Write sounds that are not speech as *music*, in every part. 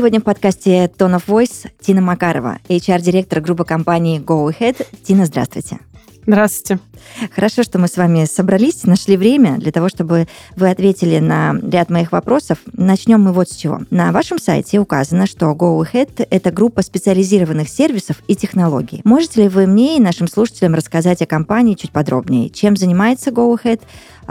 Сегодня в подкасте Tone of Voice Тина Макарова, HR-директор группы компании Go Ahead. Тина, здравствуйте. Здравствуйте. Хорошо, что мы с вами собрались, нашли время для того, чтобы вы ответили на ряд моих вопросов. Начнем мы вот с чего. На вашем сайте указано, что Go Ahead — это группа специализированных сервисов и технологий. Можете ли вы мне и нашим слушателям рассказать о компании чуть подробнее? Чем занимается Go Ahead?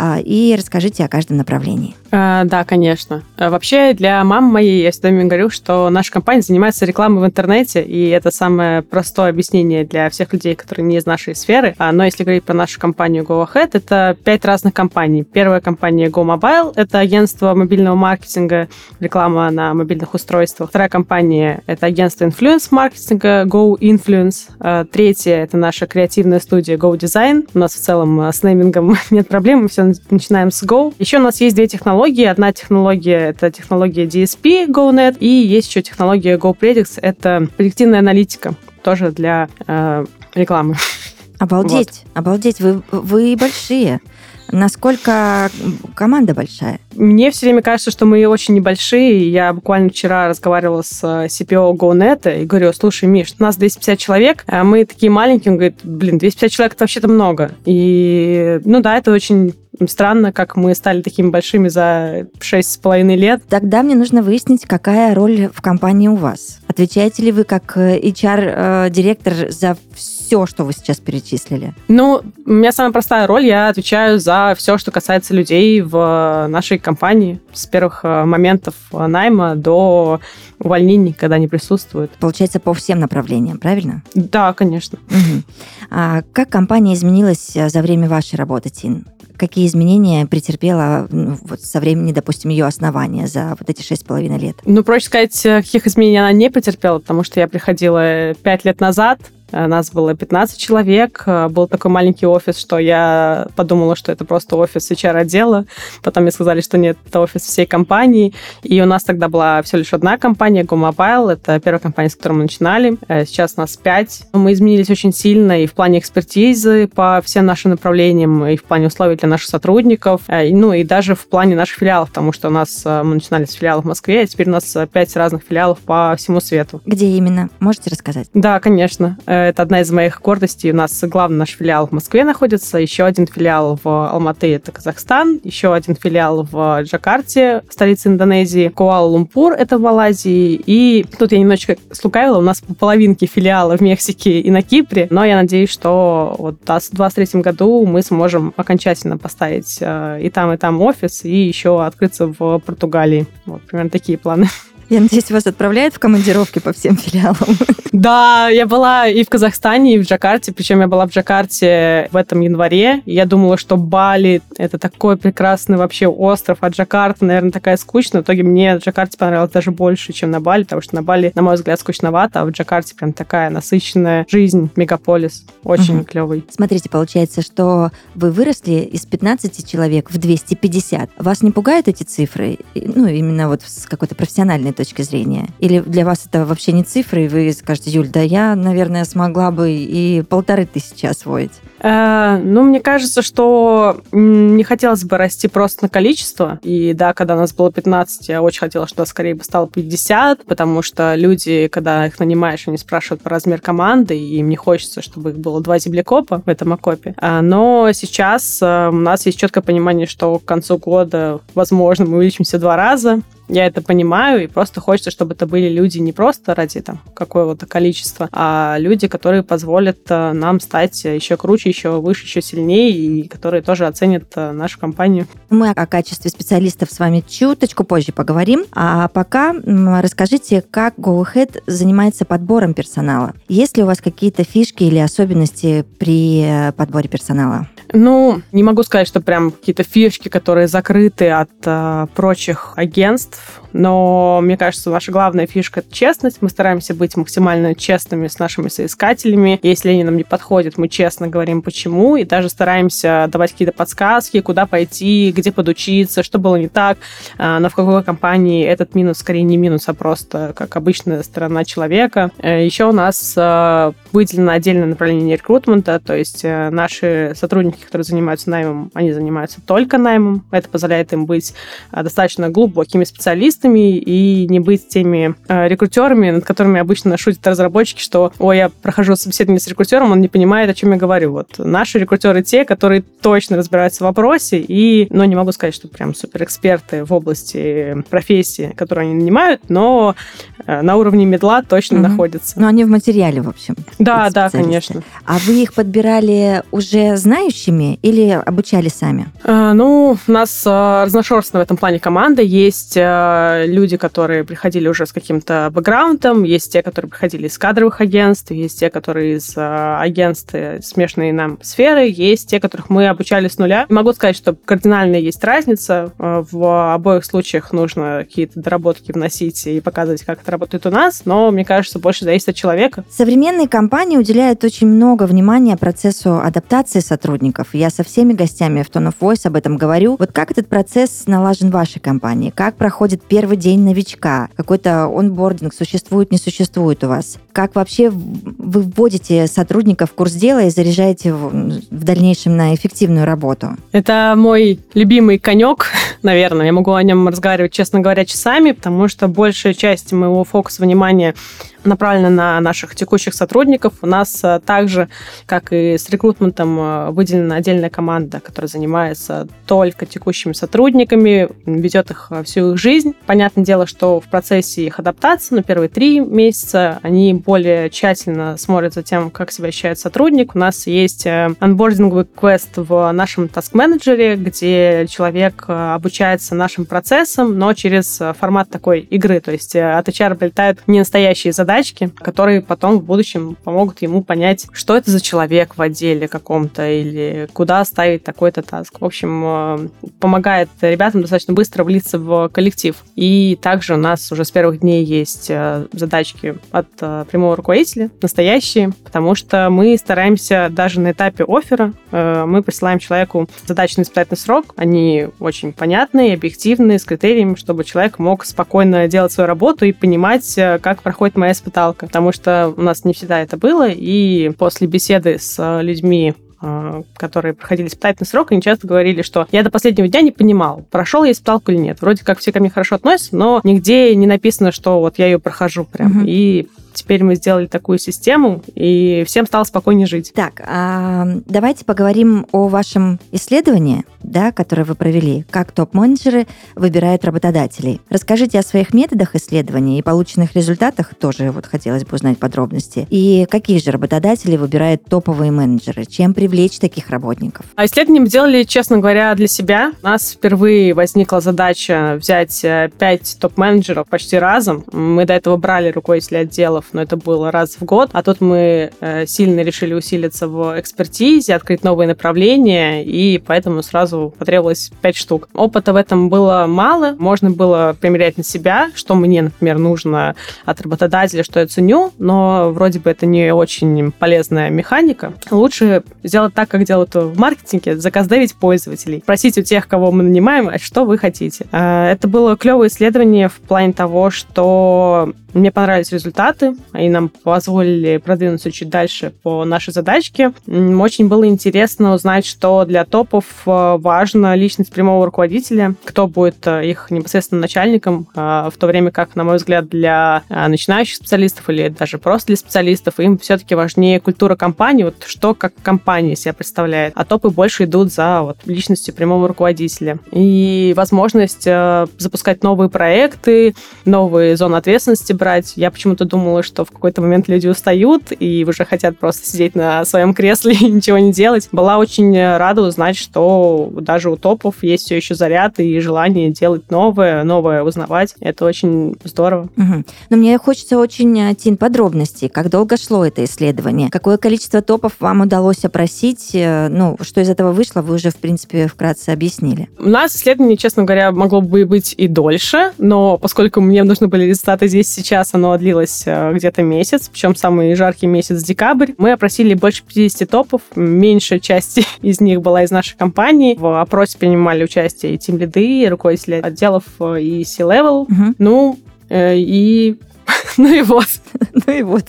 А, и расскажите о каждом направлении. А, да, конечно. А, вообще, для мамы моей я всегда говорю, что наша компания занимается рекламой в интернете, и это самое простое объяснение для всех людей, которые не из нашей сферы. Но если говорить про нашу компанию Go Ahead, это пять разных компаний. Первая компания Go Mobile, это агентство мобильного маркетинга, реклама на мобильных устройствах. Вторая компания — это агентство инфлюенс-маркетинга Go Influence. Третья — это наша креативная студия Go Design. У нас в целом с неймингом *laughs* нет проблем, мы все начинаем с Go. Еще у нас есть две технологии. Одна технология — это технология DSP GoNet, и есть еще технология GoPredicts. Это предиктивная аналитика, тоже для э, рекламы. *laughs* Обалдеть, вот. обалдеть, вы, вы большие. Насколько команда большая? Мне все время кажется, что мы очень небольшие. Я буквально вчера разговаривала с э, CPO GoNet и говорю, слушай, Миш, у нас 250 человек, а мы такие маленькие. Он говорит, блин, 250 человек это вообще-то много. И, ну да, это очень странно, как мы стали такими большими за шесть с половиной лет. Тогда мне нужно выяснить, какая роль в компании у вас. Отвечаете ли вы как HR-директор э, за все, что вы сейчас перечислили? Ну, у меня самая простая роль. Я отвечаю за все, что касается людей в нашей компании с первых э, моментов найма до увольнений, когда они присутствуют. Получается, по всем направлениям, правильно? Да, конечно. Угу. А как компания изменилась э, за время вашей работы, Тин? Какие изменения претерпела вот со времени, допустим, ее основания за вот эти шесть с половиной лет? Ну, проще сказать, э, каких изменений она не претерпела, потому что я приходила пять лет назад, Э, нас было 15 человек. Э, был такой маленький офис, что я подумала, что это просто офис HR-отдела. Потом мне сказали, что нет, это офис всей компании. И у нас тогда была всего лишь одна компания, GoMobile. Это первая компания, с которой мы начинали. Э, сейчас нас 5. Мы изменились очень сильно и в плане экспертизы по всем нашим направлениям, и в плане условий для наших сотрудников, ну и даже в плане наших филиалов, потому что у нас мы начинали с филиалов в Москве, а теперь у нас 5 разных филиалов по всему свету. Где именно? Можете рассказать? Да, конечно. Это одна из моих гордостей. У нас главный наш филиал в Москве находится, еще один филиал в Алматы, это Казахстан, еще один филиал в Джакарте, столице Индонезии, Куала-Лумпур, это в Малайзии. И тут я немножечко слукавила, у нас по половинке филиала в Мексике и на Кипре, но я надеюсь, что вот в 2023 году мы сможем окончательно поставить э, и там, и там офис, и еще открыться в Португалии. Вот примерно такие планы. Я надеюсь, вас отправляют в командировки по всем филиалам. Да, я была и в Казахстане, и в Джакарте. Причем я была в Джакарте в этом январе. Я думала, что Бали — это такой прекрасный вообще остров, а Джакарта, наверное, такая скучная. В итоге мне Джакарте понравилось даже больше, чем на Бали, потому что на Бали, на мой взгляд, скучновато, а в Джакарте прям такая насыщенная жизнь, мегаполис. Очень угу. клевый. Смотрите, получается, что вы выросли из 15 человек в 250. Вас не пугают эти цифры? Ну, именно вот с какой-то профессиональной точки зрения? Или для вас это вообще не цифры, и вы скажете, Юль, да я, наверное, смогла бы и полторы тысячи освоить? Э, ну, мне кажется, что не хотелось бы расти просто на количество. И да, когда у нас было 15, я очень хотела, чтобы скорее бы стало 50, потому что люди, когда их нанимаешь, они спрашивают про размер команды, и им не хочется, чтобы их было два землекопа в этом окопе. А, но сейчас э, у нас есть четкое понимание, что к концу года, возможно, мы увеличимся два раза, я это понимаю, и просто хочется, чтобы это были люди не просто ради там какого-то количества, а люди, которые позволят э, нам стать еще круче, еще выше, еще сильнее, и которые тоже оценят э, нашу компанию. Мы о качестве специалистов с вами чуточку позже поговорим, а пока расскажите, как GoAhead занимается подбором персонала. Есть ли у вас какие-то фишки или особенности при э, подборе персонала? Ну, не могу сказать, что прям какие-то фишки, которые закрыты от э, прочих агентств, но мне кажется, наша главная фишка — это честность. Мы стараемся быть максимально честными с нашими соискателями. Если они нам не подходят, мы честно говорим, почему, и даже стараемся давать какие-то подсказки, куда пойти, где подучиться, что было не так, а, но в какой компании этот минус скорее не минус, а просто как обычная сторона человека. Э, Еще у нас э, выделено отдельное направление рекрутмента, то есть э, наши сотрудники, которые занимаются наймом, они занимаются только наймом. Это позволяет им быть достаточно глубокими специалистами, и не быть теми э, рекрутерами, над которыми обычно шутят разработчики, что, ой, я прохожу собеседование с рекрутером, он не понимает, о чем я говорю. Вот наши рекрутеры те, которые точно разбираются в вопросе и, ну, не могу сказать, что прям суперэксперты в области профессии, которую они нанимают, но э, на уровне медла точно угу. находятся. Но они в материале, в общем. Да, да, конечно. А вы их подбирали уже знающими или обучали сами? А, ну, у нас а, разношерстная в этом плане команда. Есть а, люди, которые приходили уже с каким-то бэкграундом, есть те, которые приходили из кадровых агентств, есть те, которые из э, агентств смешанной нам сферы, есть те, которых мы обучали с нуля. Могу сказать, что кардинально есть разница. Э, в обоих случаях нужно какие-то доработки вносить и показывать, как это работает у нас, но, мне кажется, больше зависит от человека. Современные компании уделяют очень много внимания процессу адаптации сотрудников. Я со всеми гостями в Tone of Voice об этом говорю. Вот как этот процесс налажен в вашей компании? Как проходит первый день новичка? Какой-то онбординг существует, не существует у вас? Как вообще вы вводите сотрудников в курс дела и заряжаете в дальнейшем на эффективную работу? Это мой любимый конек, *laughs* наверное. Я могу о нем разговаривать, честно говоря, часами, потому что большая часть моего фокуса внимания направлена на наших текущих сотрудников. У нас э, также, как и с рекрутментом, э, выделена отдельная команда, которая занимается только текущими сотрудниками, ведет их э, всю их жизнь. Понятное дело, что в процессе их адаптации, ну, первые три месяца, они более тщательно смотрят за тем, как себя ощущает сотрудник. У нас есть анбординговый квест в нашем таск-менеджере, где человек обучается нашим процессам, но через формат такой игры. То есть от HR прилетают не настоящие задачи, задачки, которые потом в будущем помогут ему понять, что это за человек в отделе каком-то или куда ставить такой-то таск. В общем, э, помогает ребятам достаточно быстро влиться в коллектив. И также у нас уже с первых дней есть э, задачки от э, прямого руководителя, настоящие, потому что мы стараемся даже на этапе оффера, мы присылаем человеку задачный испытательный срок, они очень понятные, объективные, с критериями, чтобы человек мог спокойно делать свою работу и понимать, как проходит моя испыталка, потому что у нас не всегда это было, и после беседы с э, людьми э, которые проходили испытательный срок, они часто говорили, что я до последнего дня не понимал, прошел я испыталку или нет. Вроде как все ко мне хорошо относятся, но нигде не написано, что вот я ее прохожу прям. Угу. И Теперь мы сделали такую систему, и всем стало спокойнее жить. Так, а давайте поговорим о вашем исследовании, да, которое вы провели, как топ-менеджеры выбирают работодателей. Расскажите о своих методах исследования и полученных результатах, тоже вот хотелось бы узнать подробности. И какие же работодатели выбирают топовые менеджеры? Чем привлечь таких работников? А исследование мы делали, честно говоря, для себя. У нас впервые возникла задача взять э, пять топ-менеджеров почти разом. Мы до этого брали руководителей отдела отделов, но это было раз в год. А тут мы э, сильно решили усилиться в экспертизе, открыть новые направления, и поэтому сразу потребовалось 5 штук. Опыта в этом было мало, можно было примерять на себя, что мне, например, нужно от работодателя, что я ценю, но вроде бы это не очень полезная механика. Лучше сделать так, как делают в маркетинге, заказдевить пользователей, просить у тех, кого мы нанимаем, а что вы хотите. Э, это было клевое исследование в плане того, что мне понравились результаты, и нам позволили продвинуться чуть дальше по нашей задачке. Очень было интересно узнать, что для топов э, важна личность прямого руководителя, кто будет э, их непосредственно начальником, э, в то время как, на мой взгляд, для начинающих специалистов или даже просто для специалистов им все-таки важнее культура компании, вот что как компания себя представляет, а топы больше идут за вот, личностью прямого руководителя. И возможность запускать новые проекты, новые зоны ответственности собирать. Я почему-то думала, что в какой-то момент люди устают и уже хотят просто сидеть на своем кресле *laughs* и ничего не делать. Была очень рада узнать, что даже у топов есть все еще заряд и желание делать новое, новое узнавать. Это очень здорово. Угу. Но мне хочется очень, Тин, подробностей. Как долго шло это исследование? Какое количество топов вам удалось опросить? Э, ну, что из этого вышло, вы уже, в принципе, вкратце объяснили. У нас исследование, честно говоря, могло бы быть и дольше, но поскольку мне нужны были результаты здесь сейчас, оно длилось э, где-то месяц, причем самый жаркий месяц декабрь. Мы опросили больше 50 топов, меньшая часть *laughs* из них была из нашей компании. В опросе принимали участие и тим-лиды, и руководители отделов, э, и C-level. Угу. Ну, и *laughs* ну и вот. *laughs* Ну и вот.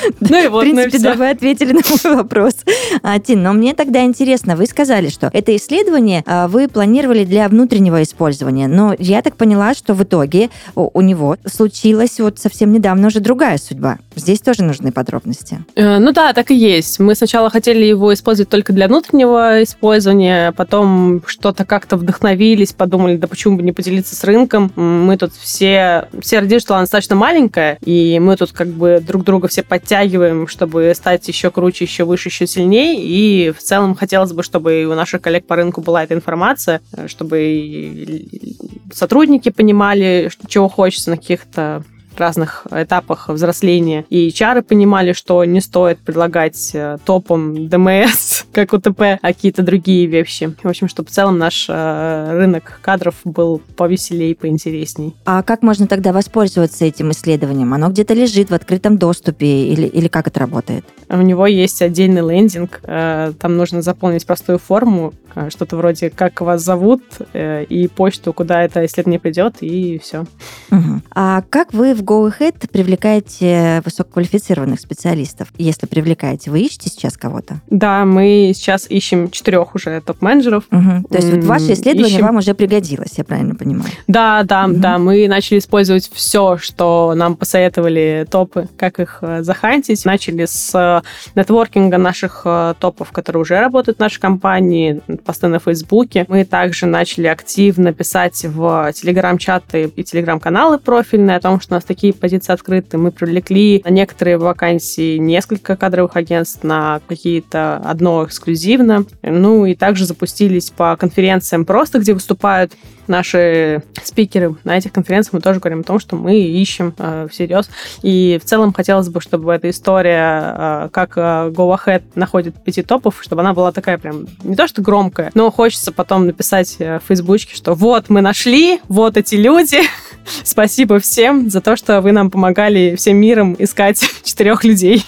*laughs* Ну и вот, В принципе, ну да, вы ответили на мой *laughs* вопрос. А, Тин, но мне тогда интересно, вы сказали, что это исследование а, вы планировали для внутреннего использования, но я так поняла, что в итоге у него случилась вот совсем недавно уже другая судьба. Здесь тоже нужны подробности. Э, ну да, так и есть. Мы сначала хотели его использовать только для внутреннего использования, потом что-то как-то вдохновились, подумали, да почему бы не поделиться с рынком. Мы тут все, все родились, что она достаточно маленькая, и мы тут как бы друг друга все подтягиваем подтягиваем, чтобы стать еще круче, еще выше, еще сильнее. И в целом хотелось бы, чтобы у наших коллег по рынку была эта информация, чтобы сотрудники понимали, чего хочется на каких-то разных этапах взросления. И чары понимали, что не стоит предлагать э, топом ДМС, *laughs* как УТП, а какие-то другие вещи. В общем, чтобы в целом наш э, рынок кадров был повеселее и поинтересней. А как можно тогда воспользоваться этим исследованием? Оно где-то лежит в открытом доступе или, или как это работает? У него есть отдельный лендинг. Э, там нужно заполнить простую форму, что-то вроде «как вас зовут» и почту, куда это исследование придет, и все. Угу. А как вы в GoAhead привлекаете высококвалифицированных специалистов? Если привлекаете, вы ищете сейчас кого-то? Да, мы сейчас ищем четырех уже топ-менеджеров. Угу. То есть вот ваше исследование ищем... вам уже пригодилось, я правильно понимаю? Да, да, угу. да. Мы начали использовать все, что нам посоветовали топы, как их э, захантить. Начали с э, нетворкинга наших э, топов, которые уже работают в нашей компании, посты на Фейсбуке. Мы также начали активно писать в телеграм-чаты и телеграм-каналы профильные о том, что у нас такие позиции открыты. Мы привлекли на некоторые вакансии несколько кадровых агентств, на какие-то одно эксклюзивно. Ну и также запустились по конференциям просто, где выступают наши спикеры. На этих конференциях мы тоже говорим о том, что мы ищем э, всерьез. И в целом хотелось бы, чтобы эта история, э, как э, Go Ahead находит пяти топов, чтобы она была такая прям не то что громкая, но хочется потом написать э, в Фейсбучке, что вот мы нашли, вот эти люди, *laughs* спасибо всем за то, что вы нам помогали всем миром искать *laughs* четырех людей.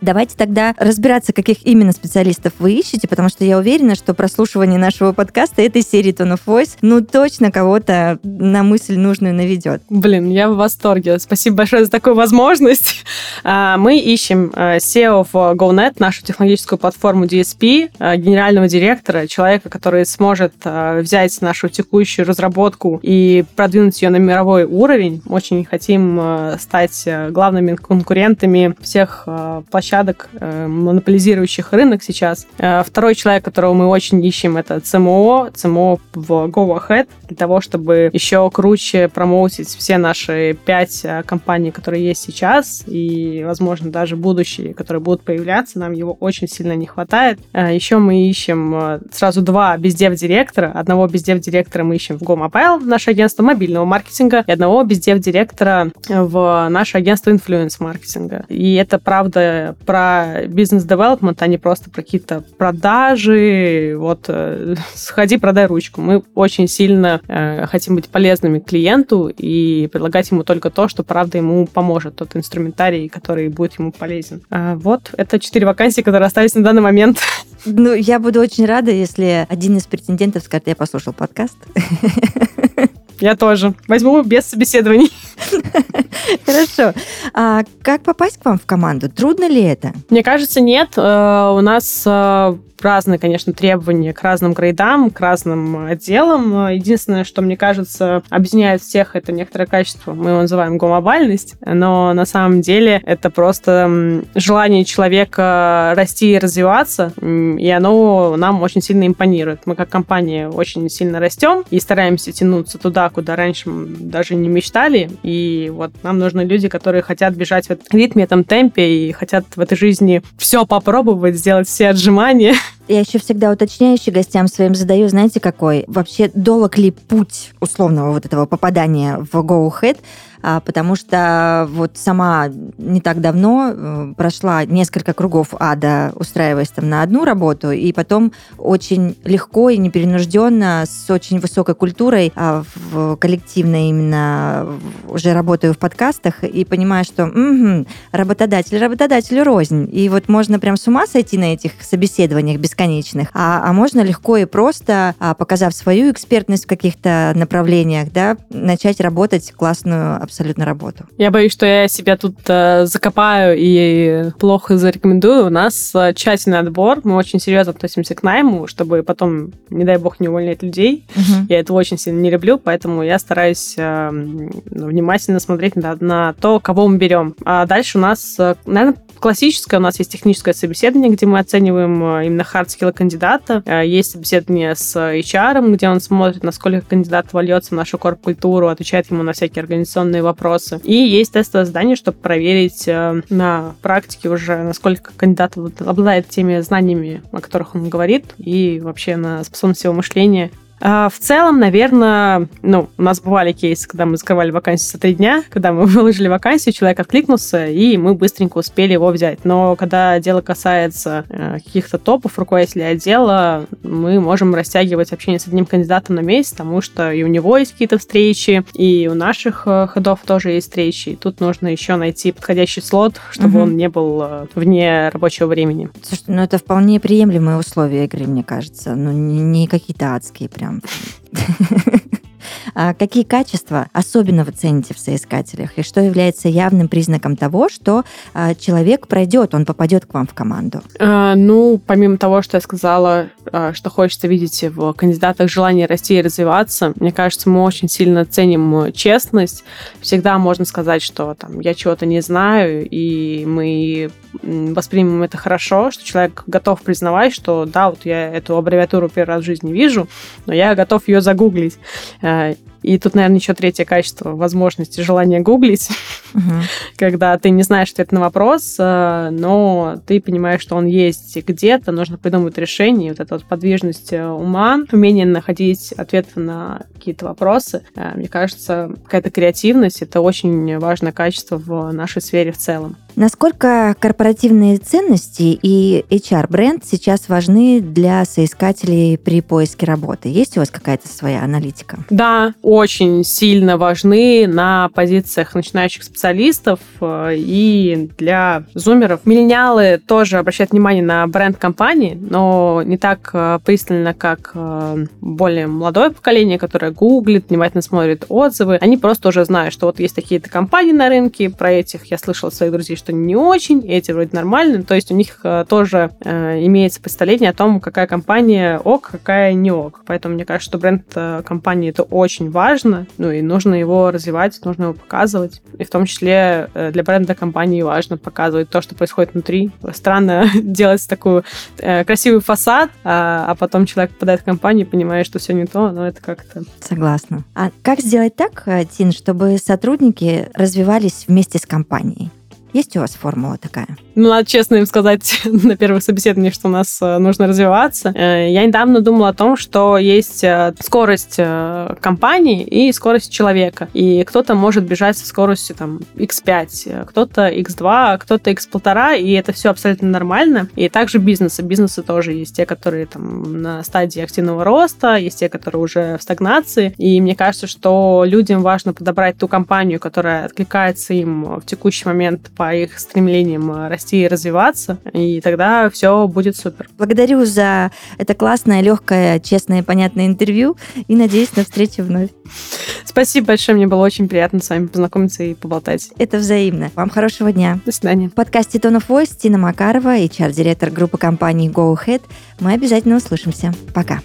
Давайте тогда разбираться, каких именно специалистов вы ищете, потому что я уверена, что прослушивание нашего подкаста этой серии Tone of Voice, ну, точно кого-то на мысль нужную наведет. Блин, я в восторге. Спасибо большое за такую возможность. А, мы ищем э, SEO в GoNet, нашу технологическую платформу DSP, э, генерального директора, человека, который сможет э, взять нашу текущую разработку и продвинуть ее на мировой уровень. Очень хотим стать главными конкурентами всех площадок площадок, э, монополизирующих рынок сейчас. Э, второй человек, которого мы очень ищем, это ЦМО, ЦМО в Go Ahead, для того, чтобы еще круче промоутить все наши пять э, компаний, которые есть сейчас, и, возможно, даже будущие, которые будут появляться, нам его очень сильно не хватает. Еще мы ищем сразу два бездев-директора. Одного бездев-директора мы ищем в Go Mobile, наше агентство мобильного маркетинга, и одного бездев-директора в наше агентство инфлюенс-маркетинга. И это, правда, про бизнес-девелопмент, а не просто про какие-то продажи. Вот, э, *laughs* сходи, продай ручку. Мы очень сильно э, хотим быть полезными клиенту и предлагать ему только то, что, правда, ему поможет, тот инструментарий, который будет ему полезен. А вот, это четыре вакансии, которые остались на данный момент. *laughs* Ну, я буду очень рада, если один из претендентов скажет, я послушал подкаст. Я тоже. Возьму без собеседований. *laughs* Хорошо. А как попасть к вам в команду? Трудно ли это? Мне кажется, нет. Э, у нас э, разные, конечно, требования к разным грейдам, к разным отделам. Единственное, что, мне кажется, объединяет всех, это некоторое качество. Мы его называем глобальность, но на самом деле это просто желание человека расти и развиваться, и оно нам очень сильно импонирует. Мы как компания очень сильно растем и стараемся тянуться туда, куда раньше мы даже не мечтали. И вот нам нужны люди, которые хотят бежать в этом ритме, этом темпе и хотят в этой жизни все попробовать, сделать все отжимания. *laughs* Я еще всегда уточняющий гостям своим задаю, знаете, какой? Вообще, долг ли путь условного вот этого попадания в Go Ahead? А, потому что вот сама не так давно э, прошла несколько кругов ада, устраиваясь там на одну работу, и потом очень легко и непринужденно, с очень высокой культурой а, в коллективной именно уже работаю в подкастах и понимаю, что угу, работодатель работодателю рознь. И вот можно прям с ума сойти на этих собеседованиях бесконечных, а, а можно легко и просто, а, показав свою экспертность в каких-то направлениях, да, начать работать классную абсолютно работу. Я боюсь, что я себя тут э, закопаю и плохо зарекомендую. У нас э, тщательный отбор, мы очень серьезно относимся к найму, чтобы потом, не дай бог, не увольнять людей. Угу. Я этого очень сильно не люблю, поэтому я стараюсь э, внимательно смотреть на, на то, кого мы берем. А дальше у нас, э, наверное, классическое, у нас есть техническое собеседование, где мы оцениваем э, именно hard skill ы кандидата. Э, есть собеседование с HR, где он смотрит, насколько кандидат вольется в нашу корп-культуру, отвечает ему на всякие организационные вопросы. И есть тестовое задание, чтобы проверить э, на практике уже, насколько кандидат обладает теми знаниями, о которых он говорит, и вообще на способность его мышления в целом, наверное, ну, у нас бывали кейсы, когда мы закрывали вакансию за три дня, когда мы *laughs* выложили вакансию, человек откликнулся, и мы быстренько успели его взять. Но когда дело касается э, каких-то топов руководителей отдела, мы можем растягивать общение с одним кандидатом на месяц, потому что и у него есть какие-то встречи, и у наших э, ходов тоже есть встречи. И тут нужно еще найти подходящий слот, чтобы угу. он не был э, вне рабочего времени. Слушайте, ну это вполне приемлемые условия игры, мне кажется. Ну, не, не какие-то адские прям прям. А какие качества особенно вы цените в соискателях и что является явным признаком того, что а, человек пройдет, он попадет к вам в команду? А, ну, помимо того, что я сказала, а, что хочется видеть в кандидатах желание расти и развиваться, мне кажется, мы очень сильно ценим честность. Всегда можно сказать, что там я чего-то не знаю, и мы воспримем это хорошо, что человек готов признавать, что да, вот я эту аббревиатуру первый раз в жизни вижу, но я готов ее загуглить. Э, и тут, наверное, еще третье качество возможности желания гуглить, угу. *laughs* когда ты не знаешь ответ на вопрос, э, но ты понимаешь, что он есть где-то, нужно придумать решение. Вот эта вот подвижность э, ума, умение находить ответы на какие-то вопросы, мне кажется, какая-то креативность — это очень важное качество в нашей сфере в целом. Насколько корпоративные ценности и HR-бренд сейчас важны для соискателей при поиске работы? Есть у вас какая-то своя аналитика? Да, очень сильно важны на позициях начинающих специалистов э, и для зумеров. Миллениалы тоже обращают внимание на бренд компании, но не так э, пристально, как э, более молодое поколение, которое гуглит, внимательно смотрит отзывы. Они просто уже знают, что вот есть такие-то компании на рынке, про этих я слышала от своих друзей, что не очень, эти вроде нормальные. То есть у них тоже имеется представление о том, какая компания ок, какая не ок. Поэтому мне кажется, что бренд компании это очень важно ну и нужно его развивать, нужно его показывать. И в том числе э, для бренда компании важно показывать то, что происходит внутри. Странно *laughs* делать такую э, красивый фасад, а, а потом человек попадает в компанию и понимает, что все не то, но это как-то... Согласна. А как сделать так, э, Тин, чтобы сотрудники развивались вместе с компанией? Есть у вас формула такая? Ну, надо честно им сказать *laughs* на первых собеседованиях, что у нас э, нужно развиваться. Э, я недавно думала о том, что есть э, скорость компании и скорость человека. И кто-то может бежать со скоростью там x5, кто-то x2, кто-то x1,5, и это все абсолютно нормально. И также бизнесы. Бизнесы тоже есть те, которые там на стадии активного роста, есть те, которые уже в стагнации. И мне кажется, что людям важно подобрать ту компанию, которая откликается им в текущий момент по их стремлениям расти и развиваться, и тогда все будет супер. Благодарю за это классное, легкое, честное, понятное интервью, и надеюсь на встречу вновь. Спасибо большое, мне было очень приятно с вами познакомиться и поболтать. Это взаимно. Вам хорошего дня. До свидания. В подкасте Tone of Voice Тина Макарова, HR-директор группы компаний Go Ahead. Мы обязательно услышимся. Пока.